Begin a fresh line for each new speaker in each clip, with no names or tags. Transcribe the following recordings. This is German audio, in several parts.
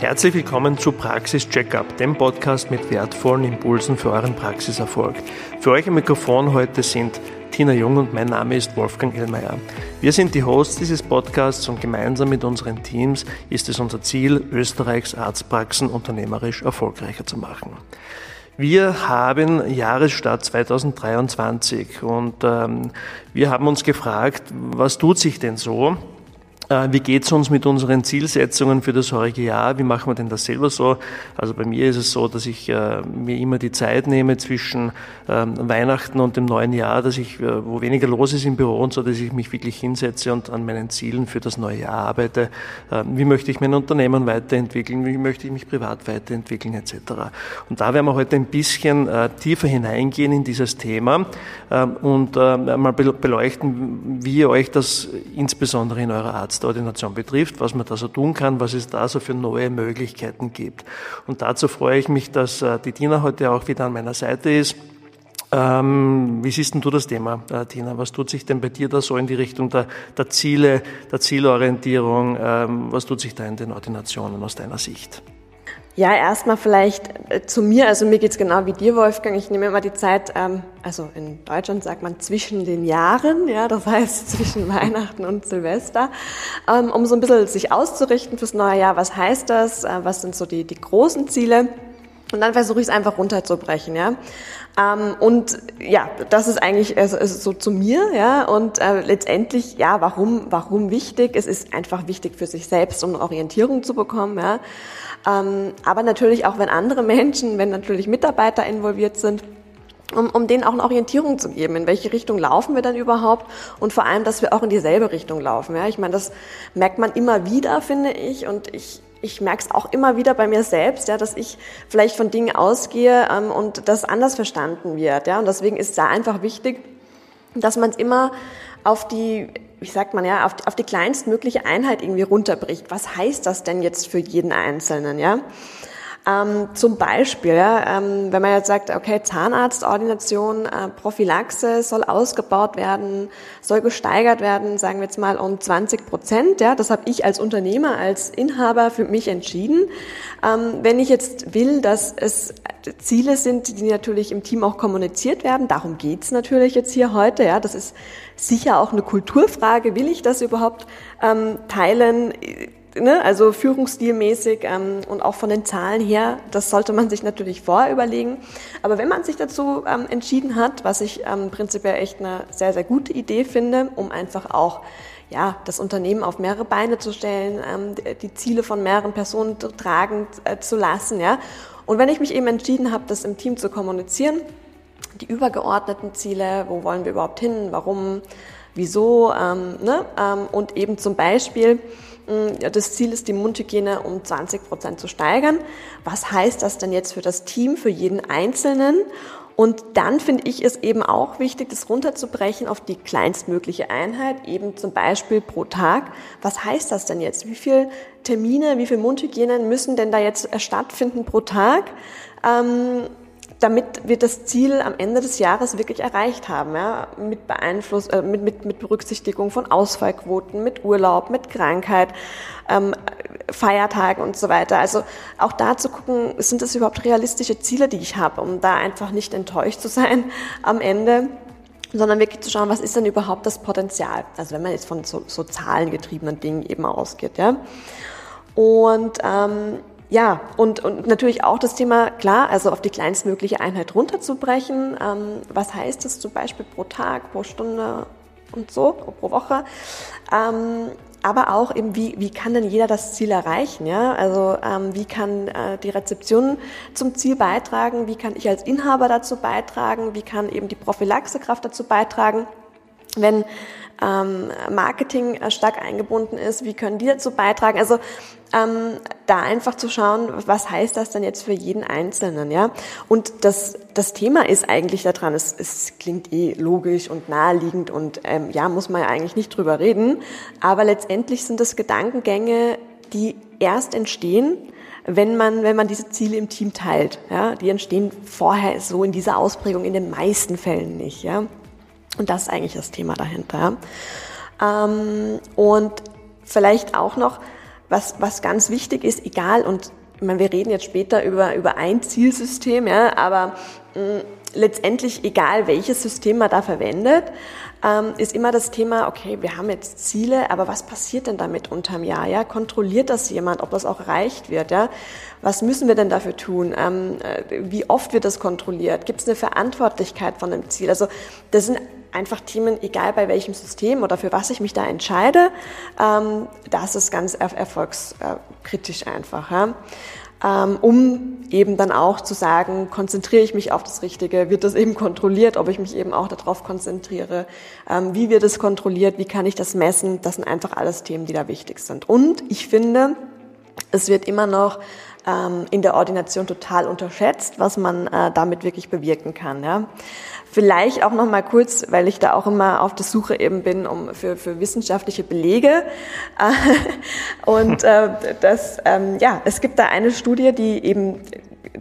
Herzlich willkommen zu Praxis Checkup, dem Podcast mit wertvollen Impulsen für euren Praxiserfolg. Für euch am Mikrofon heute sind Tina Jung und mein Name ist Wolfgang Ellmeier. Wir sind die Hosts dieses Podcasts und gemeinsam mit unseren Teams ist es unser Ziel, Österreichs Arztpraxen unternehmerisch erfolgreicher zu machen. Wir haben Jahresstart 2023 und ähm, wir haben uns gefragt, was tut sich denn so? Äh, wie geht es uns mit unseren Zielsetzungen für das heurige Jahr? Wie machen wir denn das selber so? Also bei mir ist es so, dass ich äh, mir immer die Zeit nehme zwischen ähm, Weihnachten und dem neuen Jahr, dass ich, äh, wo weniger los ist im Büro und so, dass ich mich wirklich hinsetze und an meinen Zielen für das neue Jahr arbeite. Ähm, wie möchte ich mein Unternehmen weiterentwickeln? Wie möchte ich mich privat weiterentwickeln etc. Und da werden wir heute ein bisschen tiefer hineingehen in dieses Thema ähm, und mal beleuchten, wie ihr euch das insbesondere in eurer Arzt Arztordination betrifft, was man da so tun kann, was es da so für neue Möglichkeiten gibt. Und dazu freue ich mich, dass äh, die Tina heute auch wieder an meiner Seite ist. Ähm, wie siehst denn du das Thema, äh, Tina? Was tut sich denn bei dir da so in die Richtung der, der Ziele, der Zielorientierung? Ähm, was tut sich da in den Ordinationen aus deiner Sicht?
Ja, erstmal vielleicht äh, zu mir. Also mir geht's genau wie dir, Wolfgang. Ich nehme immer die Zeit, ähm, also in Deutschland sagt man zwischen den Jahren, ja, das heißt zwischen Weihnachten und Silvester, ähm, um so ein bisschen sich auszurichten fürs neue Jahr. Was heißt das? Äh, was sind so die, die großen Ziele? Und dann versuche ich es einfach runterzubrechen, ja. Ähm, und ja, das ist eigentlich also, so zu mir, ja. Und äh, letztendlich, ja, warum, warum wichtig? Es ist einfach wichtig für sich selbst, um Orientierung zu bekommen, ja. Ähm, aber natürlich auch, wenn andere Menschen, wenn natürlich Mitarbeiter involviert sind, um, um denen auch eine Orientierung zu geben, in welche Richtung laufen wir dann überhaupt und vor allem, dass wir auch in dieselbe Richtung laufen. Ja, ich meine, das merkt man immer wieder, finde ich, und ich ich merke es auch immer wieder bei mir selbst, ja, dass ich vielleicht von Dingen ausgehe ähm, und das anders verstanden wird. Ja, und deswegen ist da einfach wichtig, dass man es immer auf die wie sagt man ja, auf die, auf die kleinstmögliche Einheit irgendwie runterbricht. Was heißt das denn jetzt für jeden Einzelnen, ja? Ähm, zum Beispiel, ja, ähm, wenn man jetzt sagt, okay, Zahnarztordination, äh, Prophylaxe soll ausgebaut werden, soll gesteigert werden, sagen wir jetzt mal um 20 Prozent. Ja, das habe ich als Unternehmer, als Inhaber für mich entschieden. Ähm, wenn ich jetzt will, dass es Ziele sind, die natürlich im Team auch kommuniziert werden, darum geht's natürlich jetzt hier heute. Ja, das ist sicher auch eine Kulturfrage. Will ich das überhaupt ähm, teilen? Ne, also führungsstilmäßig ähm, und auch von den Zahlen her, das sollte man sich natürlich vorher überlegen. Aber wenn man sich dazu ähm, entschieden hat, was ich ähm, prinzipiell echt eine sehr, sehr gute Idee finde, um einfach auch ja, das Unternehmen auf mehrere Beine zu stellen, ähm, die Ziele von mehreren Personen tragen äh, zu lassen. Ja. Und wenn ich mich eben entschieden habe, das im Team zu kommunizieren, die übergeordneten Ziele, wo wollen wir überhaupt hin, warum, wieso, ähm, ne? ähm, und eben zum Beispiel, das Ziel ist, die Mundhygiene um 20 Prozent zu steigern. Was heißt das denn jetzt für das Team, für jeden Einzelnen? Und dann finde ich es eben auch wichtig, das runterzubrechen auf die kleinstmögliche Einheit, eben zum Beispiel pro Tag. Was heißt das denn jetzt? Wie viele Termine, wie viele Mundhygienen müssen denn da jetzt stattfinden pro Tag? Ähm, damit wir das Ziel am Ende des Jahres wirklich erreicht haben, ja, mit Beeinfluss, äh, mit, mit, mit Berücksichtigung von Ausfallquoten, mit Urlaub, mit Krankheit, ähm, Feiertagen und so weiter. Also auch da zu gucken, sind das überhaupt realistische Ziele, die ich habe, um da einfach nicht enttäuscht zu sein am Ende sondern wirklich zu schauen, was ist denn überhaupt das Potenzial? Also wenn man jetzt von so, so zahlengetriebenen Dingen eben ausgeht, ja. Und ähm, ja, und, und natürlich auch das Thema, klar, also auf die kleinstmögliche Einheit runterzubrechen. Ähm, was heißt das zum Beispiel pro Tag, pro Stunde und so, pro Woche? Ähm, aber auch eben, wie, wie kann denn jeder das Ziel erreichen? Ja? Also ähm, wie kann äh, die Rezeption zum Ziel beitragen? Wie kann ich als Inhaber dazu beitragen? Wie kann eben die Prophylaxekraft dazu beitragen? Wenn ähm, Marketing äh, stark eingebunden ist, wie können die dazu beitragen? Also ähm, da einfach zu schauen, was heißt das denn jetzt für jeden Einzelnen, ja? Und das, das Thema ist eigentlich daran, es, es klingt eh logisch und naheliegend und ähm, ja, muss man ja eigentlich nicht drüber reden, aber letztendlich sind das Gedankengänge, die erst entstehen, wenn man, wenn man diese Ziele im Team teilt. Ja? Die entstehen vorher so in dieser Ausprägung in den meisten Fällen nicht. Ja? Und das ist eigentlich das Thema dahinter. Ja? Ähm, und vielleicht auch noch, was, was ganz wichtig ist, egal, und ich meine, wir reden jetzt später über, über ein Zielsystem, ja, aber mh, letztendlich, egal welches System man da verwendet, ähm, ist immer das Thema, okay, wir haben jetzt Ziele, aber was passiert denn damit unterm Jahr? Ja? Kontrolliert das jemand, ob das auch erreicht wird? Ja? Was müssen wir denn dafür tun? Ähm, äh, wie oft wird das kontrolliert? Gibt es eine Verantwortlichkeit von dem Ziel? Also das sind einfach Themen, egal bei welchem System oder für was ich mich da entscheide, ähm, das ist ganz erfolgskritisch einfach. Ja? Ähm, um eben dann auch zu sagen, konzentriere ich mich auf das Richtige, wird das eben kontrolliert, ob ich mich eben auch darauf konzentriere, ähm, wie wird es kontrolliert, wie kann ich das messen, das sind einfach alles Themen, die da wichtig sind. Und ich finde, es wird immer noch ähm, in der Ordination total unterschätzt, was man äh, damit wirklich bewirken kann. Ja. Vielleicht auch noch mal kurz, weil ich da auch immer auf der Suche eben bin um für, für wissenschaftliche Belege. Und äh, das, ähm, ja, es gibt da eine Studie, die eben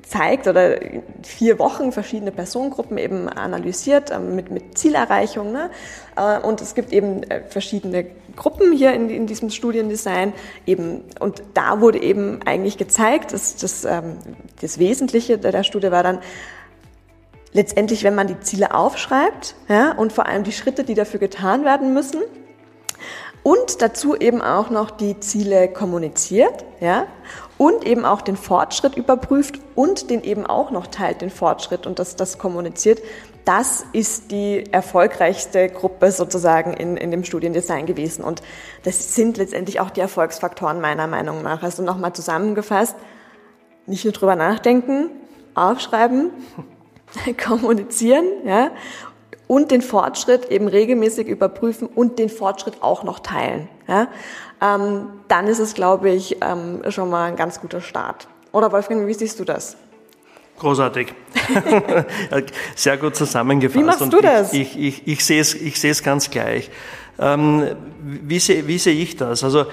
zeigt oder vier Wochen verschiedene Personengruppen eben analysiert ähm, mit, mit Zielerreichung. Ne? Äh, und es gibt eben äh, verschiedene Gruppen hier in, in diesem Studiendesign eben. Und da wurde eben eigentlich gezeigt, dass das, ähm, das Wesentliche der Studie war dann, letztendlich, wenn man die Ziele aufschreibt ja, und vor allem die Schritte, die dafür getan werden müssen und dazu eben auch noch die Ziele kommuniziert ja, und eben auch den Fortschritt überprüft und den eben auch noch teilt, den Fortschritt und das, das kommuniziert, das ist die erfolgreichste Gruppe sozusagen in, in dem Studiendesign gewesen. Und das sind letztendlich auch die Erfolgsfaktoren meiner Meinung nach. Also nochmal zusammengefasst, nicht nur drüber nachdenken, aufschreiben, kommunizieren, ja, und den Fortschritt eben regelmäßig überprüfen und den Fortschritt auch noch teilen. Ja. Ähm, dann ist es, glaube ich, ähm, schon mal ein ganz guter Start. Oder Wolfgang, wie siehst du das?
Großartig. Sehr gut zusammengefasst.
Wie machst und du das?
Ich, ich, ich, ich sehe es ich sehe es ganz gleich. Ähm, wie, sehe, wie sehe ich das? Also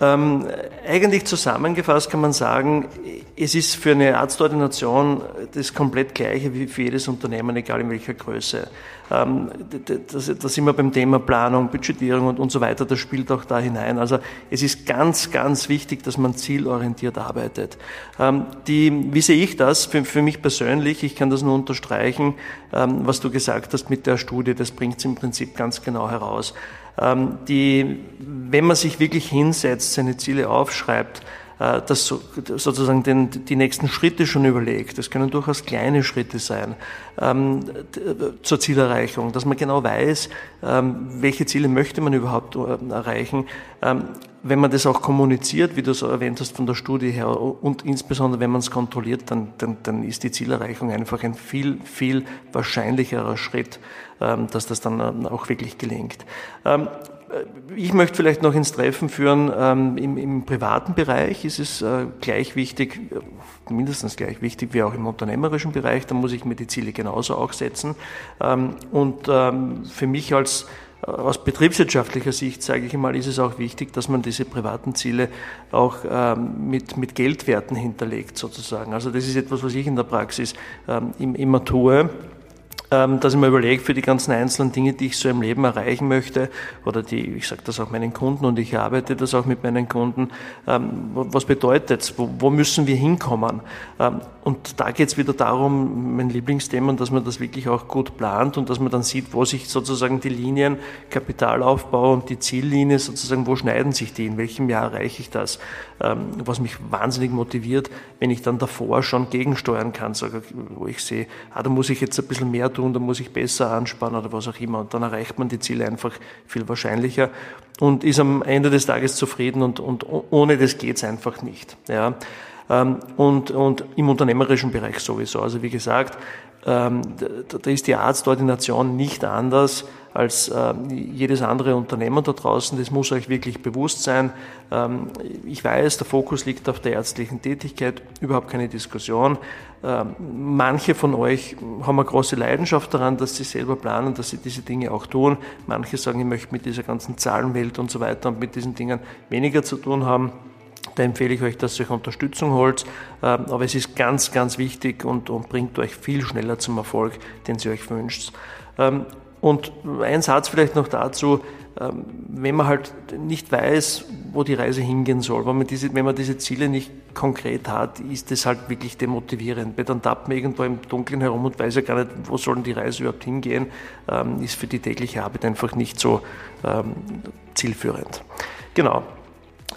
ähm, eigentlich zusammengefasst kann man sagen, es ist für eine Arztordination das komplett gleiche wie für jedes Unternehmen, egal in welcher Größe. Ähm, da sind wir beim Thema Planung, Budgetierung und, und so weiter, das spielt auch da hinein. Also es ist ganz, ganz wichtig, dass man zielorientiert arbeitet. Ähm, die, wie sehe ich das für, für mich persönlich? Ich kann das nur unterstreichen, ähm, was du gesagt hast mit der Studie, das bringt es im Prinzip ganz genau heraus. Ähm, die, wenn man sich wirklich hinsetzt, seine Ziele aufschreibt, das sozusagen den, die nächsten Schritte schon überlegt. Das können durchaus kleine Schritte sein ähm, zur Zielerreichung, dass man genau weiß, ähm, welche Ziele möchte man überhaupt äh, erreichen. Ähm, wenn man das auch kommuniziert, wie du so erwähnt hast von der Studie her, und insbesondere wenn man es kontrolliert, dann, dann, dann ist die Zielerreichung einfach ein viel, viel wahrscheinlicherer Schritt, ähm, dass das dann ähm, auch wirklich gelingt. Äh, ich möchte vielleicht noch ins Treffen führen, ähm, im, im, privaten Bereich ist es äh, gleich wichtig, äh, mindestens gleich wichtig wie auch im unternehmerischen Bereich, da muss ich mir die Ziele genauso auch setzen. Ähm, und ähm, für mich als aus betriebswirtschaftlicher Sicht, sage ich mal, ist es auch wichtig, dass man diese privaten Ziele auch ähm, mit, mit Geldwerten hinterlegt, sozusagen. Also das ist etwas, was ich in der Praxis ähm, immer tue. Ähm, dass ich mir überlege, für die ganzen einzelnen Dinge, die ich so im Leben erreichen möchte, oder die, ich sage das auch meinen Kunden und ich arbeite das auch mit meinen Kunden, ähm, was bedeutet es, wo, müssen wir hinkommen? Ähm, und da geht es wieder darum, mein Lieblingsthema, dass man das wirklich auch gut plant und dass man dann sieht, wo sich sozusagen die Linien, Kapitalaufbau und die Ziellinie sozusagen, wo schneiden sich die, in welchem Jahr erreiche ich das, was mich wahnsinnig motiviert, wenn ich dann davor schon gegensteuern kann, wo ich sehe, ah, da muss ich jetzt ein bisschen mehr tun, da muss ich besser anspannen oder was auch immer. Und dann erreicht man die Ziele einfach viel wahrscheinlicher und ist am Ende des Tages zufrieden und, und ohne das geht's einfach nicht. Ja. Ähm, und, und im unternehmerischen Bereich sowieso. Also wie gesagt, ähm, da ist die Arztordination nicht anders als ähm, jedes andere Unternehmen da draußen. Das muss euch wirklich bewusst sein. Ich weiß, der Fokus liegt auf der ärztlichen Tätigkeit, überhaupt keine Diskussion. Manche von euch haben eine große Leidenschaft daran, dass sie selber planen, dass sie diese Dinge auch tun. Manche sagen, ich möchte mit dieser ganzen Zahlenwelt und so weiter und mit diesen Dingen weniger zu tun haben. Da empfehle ich euch, dass ihr euch Unterstützung holt. Ähm, aber es ist ganz, ganz wichtig und, und bringt euch viel schneller zum Erfolg, den ihr euch wünscht. Ähm, und ein Satz vielleicht noch dazu. ähm, wenn man halt nicht weiß, wo die Reise hingehen soll, wenn man diese, wenn man diese Ziele nicht konkret hat, ist das halt wirklich demotivierend. Weil dann tappt man irgendwo im Dunkeln herum und weiß ja gar nicht, wo soll die Reise überhaupt hingehen, ist für die tägliche Arbeit einfach nicht so zielführend. Genau.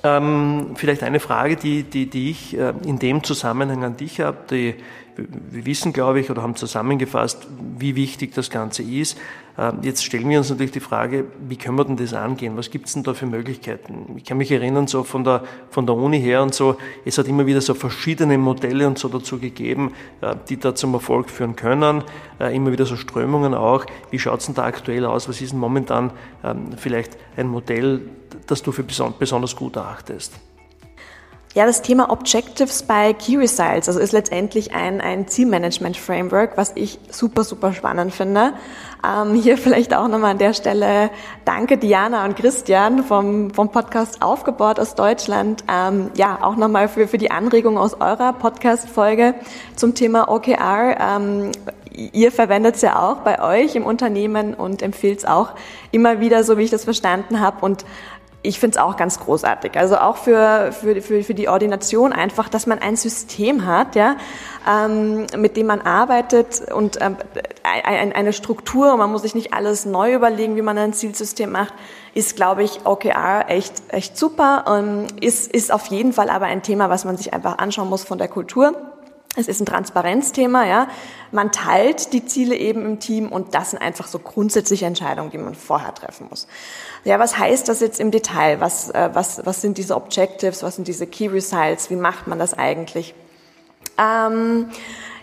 Ähm, vielleicht eine Frage, die, die, die ich äh, in dem Zusammenhang an dich habe. Die, wir wissen, glaube ich, oder haben zusammengefasst, wie wichtig das Ganze ist. Ähm, jetzt stellen wir uns natürlich die Frage, wie können wir denn das angehen? Was gibt es denn da für Möglichkeiten? Ich kann mich erinnern, so von der, von der Uni her und so, es hat immer wieder so verschiedene Modelle und so dazu gegeben, äh, die da zum Erfolg führen können. Äh, immer wieder so Strömungen auch. Wie schaut es denn da aktuell aus? Was ist denn momentan ähm, vielleicht ein Modell, das du für besonders gut erachtest?
Ja, das Thema Objectives bei Key Results, also ist letztendlich ein, ein Zielmanagement-Framework, was ich super, super spannend finde. Ähm, hier vielleicht auch nochmal an der Stelle danke Diana und Christian vom, vom Podcast Aufgebaut aus Deutschland. Ähm, ja, auch nochmal für, für die Anregung aus eurer Podcast-Folge zum Thema OKR. Ähm, ihr verwendet es ja auch bei euch im Unternehmen und empfiehlt es auch immer wieder, so wie ich das verstanden habe. Und ich finde es auch ganz großartig. Also auch für, für, für, für die Ordination einfach, dass man ein System hat, ja, ähm, mit dem man arbeitet und ähm, ein, eine Struktur man muss sich nicht alles neu überlegen, wie man ein Zielsystem macht, ist, glaube ich, OKR echt, echt super und ist, ist auf jeden Fall aber ein Thema, was man sich einfach anschauen muss von der Kultur. Es ist ein Transparenzthema, ja. Man teilt die Ziele eben im Team und das sind einfach so grundsätzliche Entscheidungen, die man vorher treffen muss. Ja, was heißt das jetzt im Detail? Was, äh, was, was sind diese Objectives? Was sind diese Key Results? Wie macht man das eigentlich? Ähm,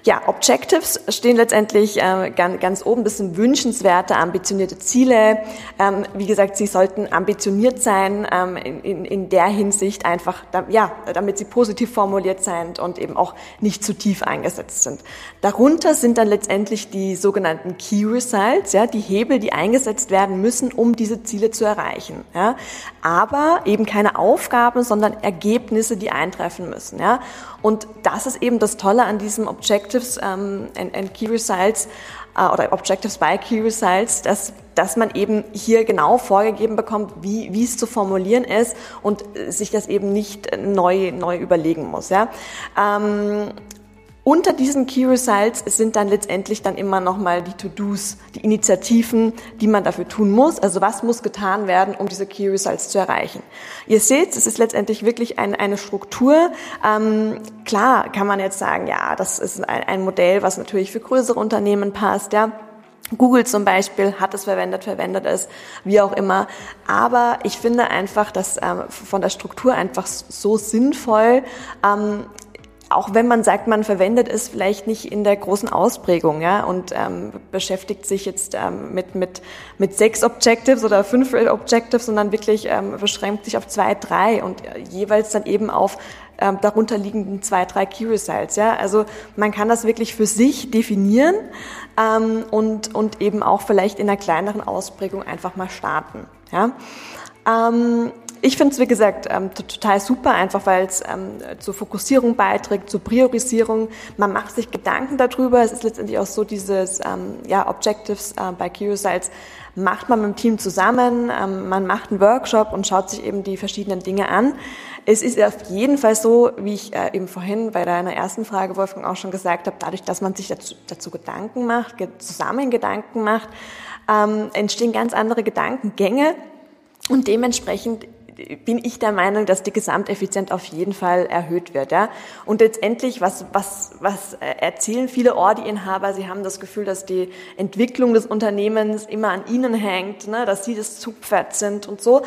ja, Objectives stehen letztendlich äh, ganz, ganz oben. Das sind wünschenswerte, ambitionierte Ziele. Ähm, wie gesagt, sie sollten ambitioniert sein ähm, in, in, der Hinsicht einfach, da, ja, damit sie positiv formuliert sind und eben auch nicht zu tief eingesetzt sind. Darunter sind dann letztendlich die sogenannten Key Results, ja, die Hebel, die eingesetzt werden müssen, um diese Ziele zu erreichen. Ja. Aber eben keine Aufgaben, sondern Ergebnisse, die eintreffen müssen. Ja. Und das ist eben das Tolle an diesem Objectives ähm, and, and Key Results äh, oder Objectives by Key Results, dass, dass man eben hier genau vorgegeben bekommt, wie, wie es zu formulieren ist und sich das eben nicht neu, neu überlegen muss. Ja? Ähm, unter diesen Key Results sind dann letztendlich dann immer nochmal die To-Dos, die Initiativen, die man dafür tun muss. Also was muss getan werden, um diese Key Results zu erreichen. Ihr seht, es ist letztendlich wirklich ein, eine Struktur. Ähm, klar kann man jetzt sagen, ja, das ist ein, ein Modell, was natürlich für größere Unternehmen passt, ja. Google zum Beispiel hat es verwendet, verwendet es, wie auch immer. Aber ich finde einfach, dass ähm, von der Struktur einfach so sinnvoll, ähm, auch wenn man sagt, man verwendet es vielleicht nicht in der großen Ausprägung, ja, und ähm, beschäftigt sich jetzt ähm, mit mit mit sechs Objectives oder fünf Objectives, sondern wirklich ähm, beschränkt sich auf zwei, drei und äh, jeweils dann eben auf ähm, darunter liegenden zwei, drei Key Results, ja. Also man kann das wirklich für sich definieren ähm, und und eben auch vielleicht in einer kleineren Ausprägung einfach mal starten, ja. Ähm, ich finde es, wie gesagt, ähm, total super, einfach weil es ähm, zur Fokussierung beiträgt, zur Priorisierung. Man macht sich Gedanken darüber. Es ist letztendlich auch so, dieses ähm, ja, Objectives äh, bei QSites macht man mit dem Team zusammen. Ähm, man macht einen Workshop und schaut sich eben die verschiedenen Dinge an. Es ist auf jeden Fall so, wie ich äh, eben vorhin bei deiner ersten Frage, Wolfgang, auch schon gesagt habe, dadurch, dass man sich dazu, dazu Gedanken macht, zusammen Gedanken macht, ähm, entstehen ganz andere Gedankengänge. Und dementsprechend bin ich der Meinung, dass die Gesamteffizienz auf jeden Fall erhöht wird. Ja? Und letztendlich, was, was, was erzielen viele Ordi-Inhaber? Sie haben das Gefühl, dass die Entwicklung des Unternehmens immer an ihnen hängt, ne? dass sie das Zugpferd sind und so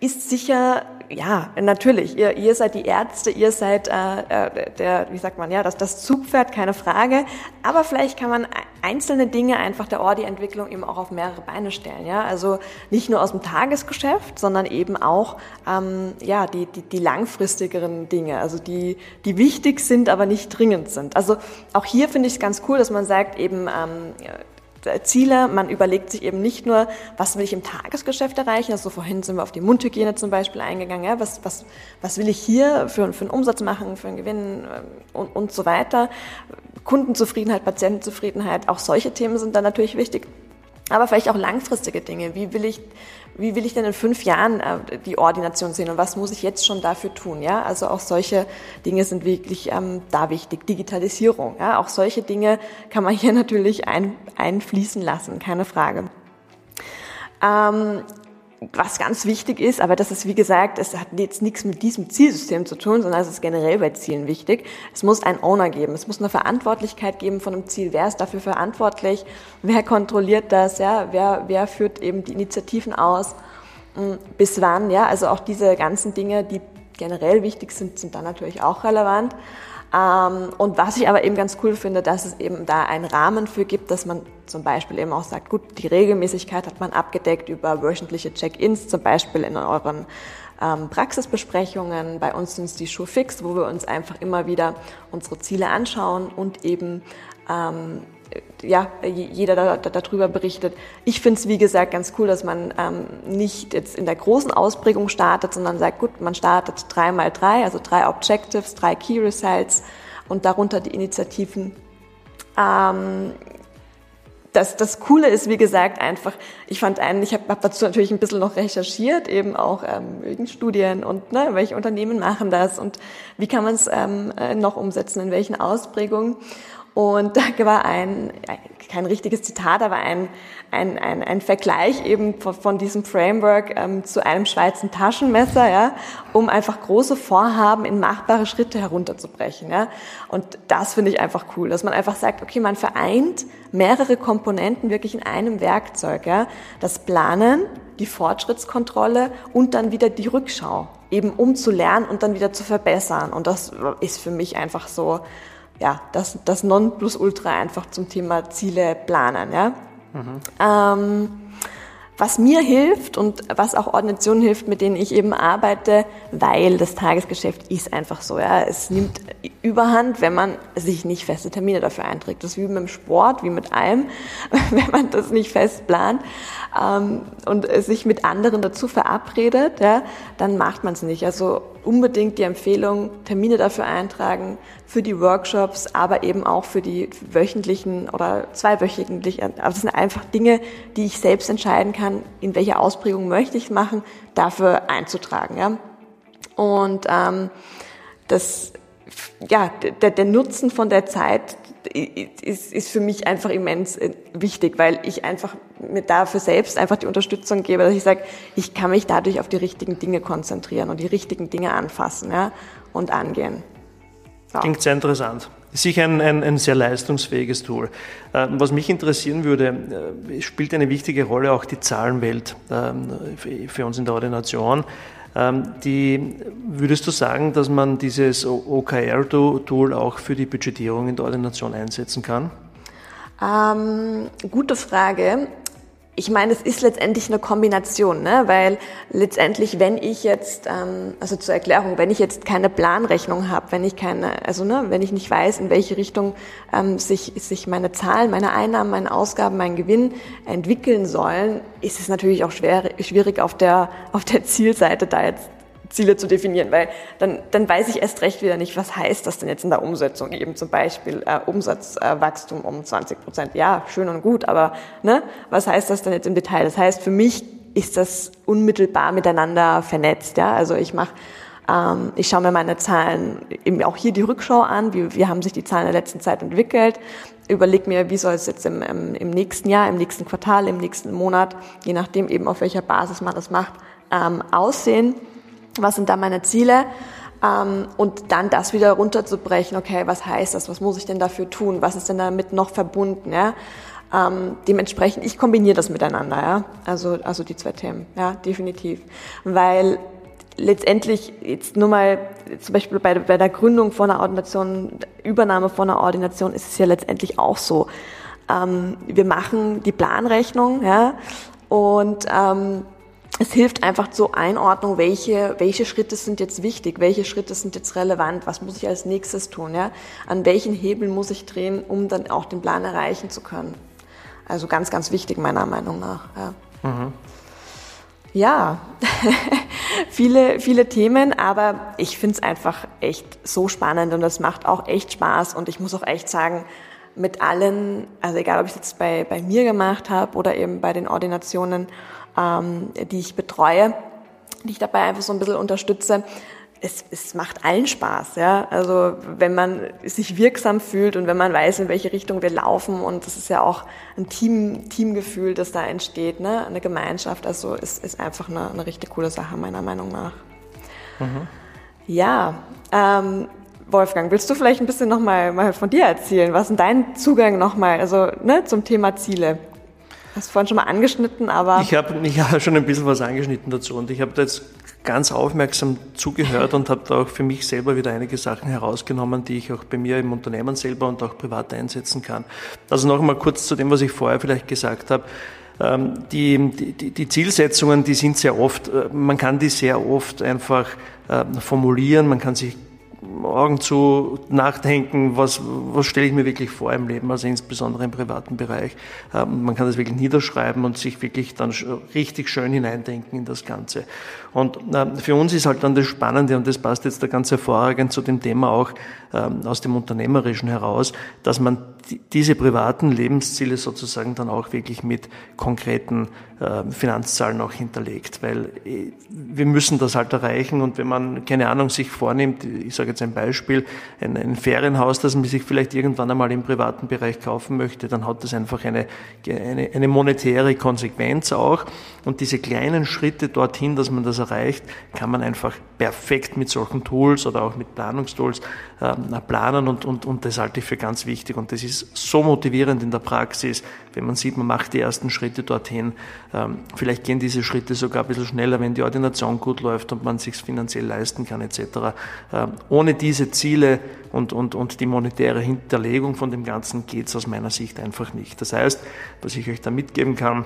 ist sicher, ja, natürlich, ihr, ihr seid die Ärzte, ihr seid äh, äh, der, wie sagt man, ja, das, das Zugpferd, keine Frage, aber vielleicht kann man einzelne Dinge einfach der Ordi-Entwicklung eben auch auf mehrere Beine stellen, ja, also nicht nur aus dem Tagesgeschäft, sondern eben auch, ähm, ja, die, die, die langfristigeren Dinge, also die, die wichtig sind, aber nicht dringend sind. Also auch hier finde ich es ganz cool, dass man sagt, eben, ähm, Ziele. Man überlegt sich eben nicht nur, was will ich im Tagesgeschäft erreichen. Also vorhin sind wir auf die Mundhygiene zum Beispiel eingegangen. Ja, was, was, was will ich hier für, für einen Umsatz machen, für einen Gewinn ähm, und, und so weiter. Kundenzufriedenheit, Patientenzufriedenheit, auch solche Themen sind dann natürlich wichtig. Aber vielleicht auch langfristige Dinge. Wie will ich, wie will ich denn in fünf Jahren äh, die Ordination sehen und was muss ich jetzt schon dafür tun? Ja, also auch solche Dinge sind wirklich ähm, da wichtig. Digitalisierung, ja, auch solche Dinge kann man hier natürlich ein, einfließen lassen, keine Frage. Ähm, was ganz wichtig ist, aber das ist wie gesagt, es hat jetzt nichts mit diesem Zielsystem zu tun, sondern es ist generell bei Zielen wichtig. Es muss einen Owner geben, es muss eine Verantwortlichkeit geben von einem Ziel. Wer ist dafür verantwortlich? Wer kontrolliert das? Ja, wer, wer führt eben die Initiativen aus? Hm, bis wann? Ja, also auch diese ganzen Dinge, die generell wichtig sind, sind dann natürlich auch relevant. Ähm, und was ich aber eben ganz cool finde, dass es eben da einen Rahmen für gibt, dass man zum Beispiel eben auch sagt, gut, die Regelmäßigkeit hat man abgedeckt über wöchentliche Check-ins, zum Beispiel in euren ähm, Praxisbesprechungen. Bei uns sind es die Fix, wo wir uns einfach immer wieder unsere Ziele anschauen und eben ähm, ja, jeder da, da, darüber berichtet. Ich finde es, wie gesagt, ganz cool, dass man ähm, nicht jetzt in der großen Ausprägung startet, sondern sagt, gut, man startet drei mal drei, also drei Objectives, drei Key Results und darunter die Initiativen. Ähm, das, das Coole ist, wie gesagt, einfach, ich fand einen, ich habe hab dazu natürlich ein bisschen noch recherchiert, eben auch ähm, Studien und ne, welche Unternehmen machen das und wie kann man es ähm, äh, noch umsetzen, in welchen Ausprägungen. Und da war ein, kein richtiges Zitat, aber ein, ein, ein, ein Vergleich eben von, von diesem Framework ähm, zu einem Schweizer Taschenmesser, ja, um einfach große Vorhaben in machbare Schritte herunterzubrechen. Ja. Und das finde ich einfach cool, dass man einfach sagt, okay, man vereint mehrere Komponenten wirklich in einem Werkzeug. Ja. Das Planen, die Fortschrittskontrolle und dann wieder die Rückschau, eben um zu lernen und dann wieder zu verbessern. Und das ist für mich einfach so, ja, das, das Nonplusultra einfach zum Thema Ziele planen. Ja? Mhm. Ähm, was mir hilft und was auch Organisationen hilft, mit denen ich eben arbeite, weil das Tagesgeschäft ist einfach so. Ja, es nimmt Überhand, wenn man sich nicht feste Termine dafür einträgt. Das ist wie mit dem Sport, wie mit allem, wenn man das nicht fest plant ähm, und sich mit anderen dazu verabredet, ja, dann macht man es nicht. Also unbedingt die Empfehlung, Termine dafür eintragen, für die Workshops, aber eben auch für die wöchentlichen oder zweiwöchentlichen. Also das sind einfach Dinge, die ich selbst entscheiden kann, in welche Ausprägung möchte ich es machen, dafür einzutragen. Ja? Und ähm, das, ja, der, der Nutzen von der Zeit ist, ist für mich einfach immens äh, wichtig, weil ich einfach mir dafür selbst einfach die Unterstützung gebe, dass ich sage, ich kann mich dadurch auf die richtigen Dinge konzentrieren und die richtigen Dinge anfassen ja, und angehen.
So. Klingt sehr interessant. Sicher ein, ein, ein sehr leistungsfähiges Tool. Äh, was mich interessieren würde, äh, spielt eine wichtige Rolle auch die Zahlenwelt ähm, für uns in der Ordination. Ähm, die, würdest du sagen, dass man dieses OKR-Tool auch für die Budgetierung in der Ordination einsetzen kann?
Ähm, gute Frage ich meine, es ist letztendlich eine Kombination, ne? weil letztendlich, wenn ich jetzt, ähm, also zur Erklärung, wenn ich jetzt keine Planrechnung habe, wenn ich keine, also ne, wenn ich nicht weiß, in welche Richtung ähm, sich, sich meine Zahlen, meine Einnahmen, meine Ausgaben, mein Gewinn entwickeln sollen, ist es natürlich auch schwer, schwierig auf der, auf der Zielseite da jetzt Ziele zu definieren, weil dann, dann weiß ich erst recht wieder nicht, was heißt das denn jetzt in der Umsetzung, eben zum Beispiel äh, Umsatzwachstum äh, um 20 Prozent. Ja, schön und gut, aber ne, was heißt das denn jetzt im Detail? Das heißt, für mich ist das unmittelbar miteinander vernetzt. Ja? Also ich mache ähm, ich schaue mir meine Zahlen, eben auch hier die Rückschau an, wie, wie haben sich die Zahlen in der letzten Zeit entwickelt, überleg mir, wie soll es jetzt im, im, im nächsten Jahr, im nächsten Quartal, im nächsten Monat, je nachdem eben auf welcher Basis man das macht, ähm, aussehen was sind da meine Ziele? Ähm, und dann das wieder runterzubrechen, okay, was heißt das, was muss ich denn dafür tun, was ist denn damit noch verbunden, ja? Ähm, dementsprechend, ich kombiniere das miteinander, ja, also, also die zwei Themen, ja, definitiv, weil letztendlich jetzt nur mal zum Beispiel bei, bei der Gründung von einer Ordination, Übernahme von einer Ordination ist es ja letztendlich auch so. Ähm, wir machen die Planrechnung, ja, und ähm, es hilft einfach zur Einordnung, welche, welche Schritte sind jetzt wichtig, welche Schritte sind jetzt relevant, was muss ich als nächstes tun, ja? An welchen Hebeln muss ich drehen, um dann auch den Plan erreichen zu können. Also ganz, ganz wichtig meiner Meinung nach. Ja, mhm. ja. viele, viele Themen, aber ich finde es einfach echt so spannend und es macht auch echt Spaß und ich muss auch echt sagen, mit allen, also egal ob ich es jetzt bei, bei mir gemacht habe oder eben bei den Ordinationen, ähm, die ich betreue, die ich dabei einfach so ein bisschen unterstütze, es, es macht allen Spaß, ja. Also wenn man sich wirksam fühlt und wenn man weiß, in welche Richtung wir laufen und das ist ja auch ein Team, Teamgefühl, das da entsteht, ne? eine Gemeinschaft. Also es ist einfach eine, eine richtig coole Sache meiner Meinung nach. Mhm. Ja, ähm, Wolfgang, willst du vielleicht ein bisschen nochmal mal von dir erzählen? Was ist dein Zugang nochmal, also ne, zum Thema Ziele? Hast vorhin schon mal angeschnitten, aber.
Ich habe ich hab schon ein bisschen was angeschnitten dazu und ich habe da jetzt ganz aufmerksam zugehört und habe da auch für mich selber wieder einige Sachen herausgenommen, die ich auch bei mir im Unternehmen selber und auch privat einsetzen kann. Also noch einmal kurz zu dem, was ich vorher vielleicht gesagt habe. Ähm, die, die, die Zielsetzungen, die sind sehr oft, äh, man kann die sehr oft einfach äh, formulieren, man kann sich Augen zu nachdenken, was, was stelle ich mir wirklich vor im Leben, also insbesondere im privaten Bereich. Ähm, man kann das wirklich niederschreiben und sich wirklich dann richtig schön hineindenken in das Ganze. Und ähm, für uns ist halt dann das Spannende, und das passt jetzt da ganz hervorragend zu dem Thema auch ähm, aus dem Unternehmerischen heraus, dass man diese privaten Lebensziele sozusagen dann auch wirklich mit konkreten äh, Finanzzahlen auch hinterlegt, weil äh, wir müssen das halt erreichen und wenn man, keine Ahnung, sich vornimmt, ich sage jetzt ein Beispiel, ein, ein Ferienhaus, das man sich vielleicht irgendwann einmal im privaten Bereich kaufen möchte, dann hat das einfach eine, eine, eine monetäre Konsequenz auch und diese kleinen Schritte dorthin, dass man das erreicht, kann man einfach perfekt mit solchen Tools oder auch mit Planungstools äh, planen und, und, und das halte ich für ganz wichtig und das ist so motivierend in der Praxis, wenn man sieht, man macht die ersten Schritte dorthin. Ähm, vielleicht gehen diese Schritte sogar ein bisschen schneller, wenn die Ordination gut läuft und man sich finanziell leisten kann etc. Ähm, ohne diese Ziele und, und, und die monetäre Hinterlegung von dem Ganzen geht es aus meiner Sicht einfach nicht. Das heißt, was ich euch da mitgeben kann,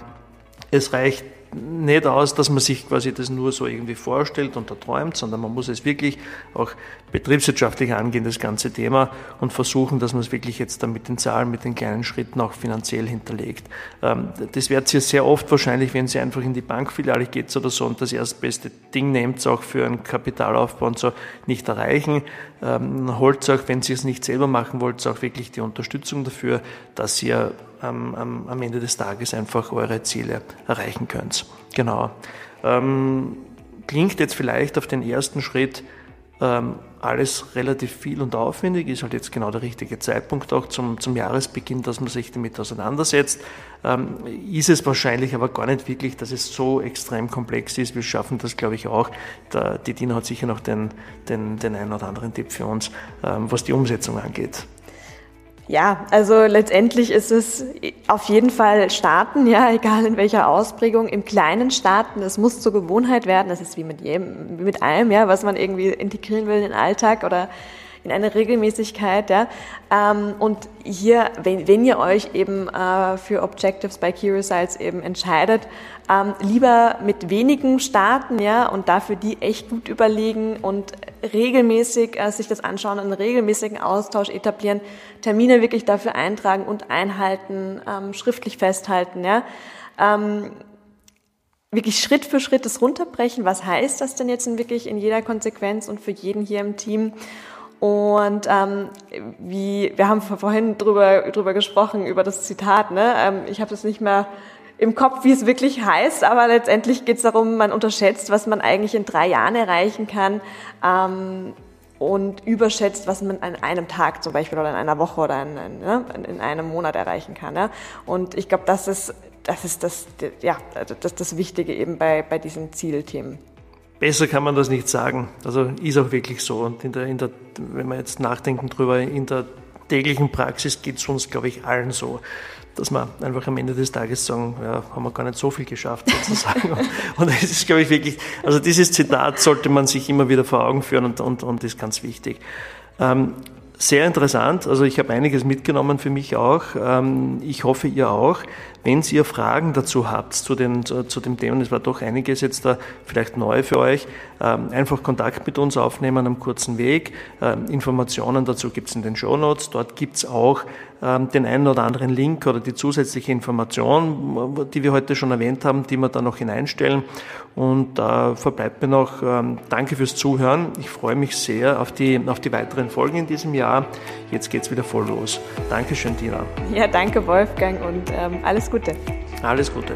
es reicht nicht aus, dass man sich quasi das nur so irgendwie vorstellt und erträumt, sondern man muss es wirklich auch betriebswirtschaftlich angehen, das ganze Thema, und versuchen, dass man es wirklich jetzt dann mit den Zahlen, mit den kleinen Schritten auch finanziell hinterlegt. Ähm, das werdet ihr sehr oft wahrscheinlich, wenn Sie einfach in die Bankfiliale geht oder so und das erstbeste Ding nehmt, auch für einen Kapitalaufbau und so nicht erreichen. Ähm, holt auch, wenn Sie es nicht selber machen wollt, auch wirklich die Unterstützung dafür, dass ihr am, am, am Ende des Tages einfach eure Ziele erreichen könnt. Genau. Ähm, klingt jetzt vielleicht auf den ersten Schritt ähm, alles relativ viel und aufwendig, ist halt jetzt genau der richtige Zeitpunkt auch zum, zum Jahresbeginn, dass man sich damit auseinandersetzt. Ähm, ist es wahrscheinlich aber gar nicht wirklich, dass es so extrem komplex ist. Wir schaffen das, glaube ich, auch. Da, die Dina hat sicher noch den, den, den einen oder anderen Tipp für uns, ähm, was die Umsetzung angeht.
Ja, also letztendlich ist es auf jeden Fall starten, ja, egal in welcher Ausprägung, im kleinen starten, das muss zur Gewohnheit werden, das ist wie mit jedem, wie mit allem, ja, was man irgendwie integrieren will in den Alltag oder in eine Regelmäßigkeit. Ja. Ähm, und hier, wenn, wenn ihr euch eben äh, für Objectives bei Key Results eben entscheidet, ähm, lieber mit wenigen starten ja, und dafür die echt gut überlegen und regelmäßig äh, sich das anschauen, einen regelmäßigen Austausch etablieren, Termine wirklich dafür eintragen und einhalten, ähm, schriftlich festhalten. Ja. Ähm, wirklich Schritt für Schritt das runterbrechen. Was heißt das denn jetzt in wirklich in jeder Konsequenz und für jeden hier im Team? Und ähm, wie wir haben vorhin drüber drüber gesprochen über das Zitat. Ne? Ähm, ich habe das nicht mehr im Kopf, wie es wirklich heißt, aber letztendlich geht es darum, man unterschätzt, was man eigentlich in drei Jahren erreichen kann ähm, und überschätzt, was man an einem Tag zum Beispiel oder in einer Woche oder in, in, ne, in einem Monat erreichen kann. Ne? Und ich glaube, das ist das ist das ja das, das Wichtige eben bei bei diesen Zielthemen.
Besser kann man das nicht sagen. Also ist auch wirklich so. Und in der, in der, wenn wir jetzt nachdenken drüber, in der täglichen Praxis geht es uns, glaube ich, allen so, dass wir einfach am Ende des Tages sagen, ja, haben wir gar nicht so viel geschafft sozusagen. und es ist, glaube ich, wirklich, also dieses Zitat sollte man sich immer wieder vor Augen führen und, und, und ist ganz wichtig. Ähm, sehr interessant, also ich habe einiges mitgenommen für mich auch. Ähm, ich hoffe, ihr auch. Wenn ihr Fragen dazu habt zu, den, zu dem Thema, es war doch einiges jetzt da vielleicht neu für euch, ähm, einfach Kontakt mit uns aufnehmen am kurzen Weg. Ähm, Informationen dazu gibt es in den Show Notes. Dort gibt es auch den einen oder anderen Link oder die zusätzliche Information, die wir heute schon erwähnt haben, die wir da noch hineinstellen. Und da verbleibt mir noch Danke fürs Zuhören. Ich freue mich sehr auf die, auf die weiteren Folgen in diesem Jahr. jetzt geht's wieder voll los. Dankeschön, Tina.
Ja, danke Wolfgang und ähm, alles Gute.
Alles Gute.